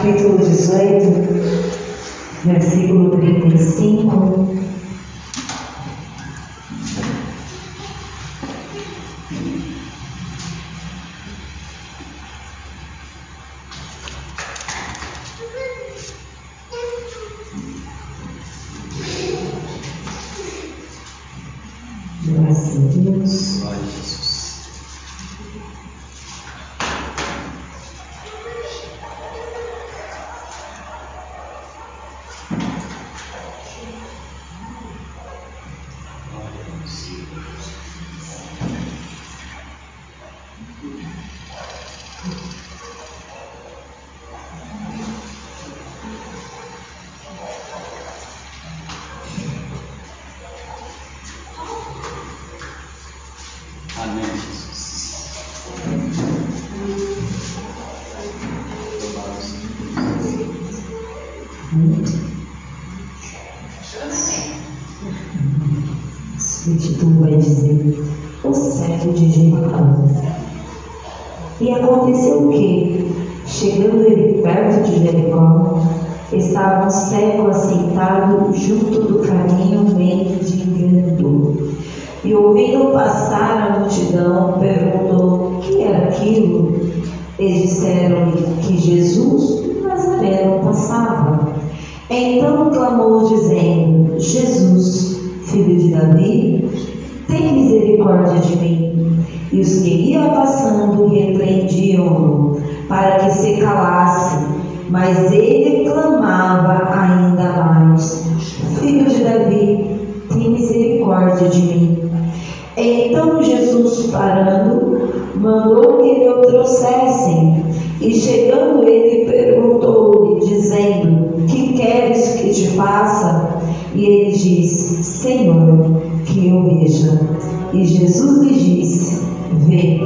capítulo 18, versículo 35. Espírito vai dizer, o cego de Jericó. E aconteceu que, chegando ele perto de Jericó, estava um cego assentado junto do caminho meio de engano. E ouvindo passar a multidão, perguntou: o que era aquilo? Eles disseram-lhe que Jesus, o Nazareno, passava. Então clamou, dizendo: Jesus, filho de Davi, tem misericórdia de mim. E os que iam passando repreendiam-no para que se calasse, mas ele clamava ainda mais: Filho de Davi, tem misericórdia de mim. Então Jesus, parando, mandou que lhe o trouxessem. E chegando ele, perguntou-lhe, Senhor, que eu veja. E Jesus lhe disse: Vê,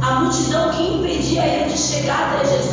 a multidão que impedia ele de chegar até Jesus.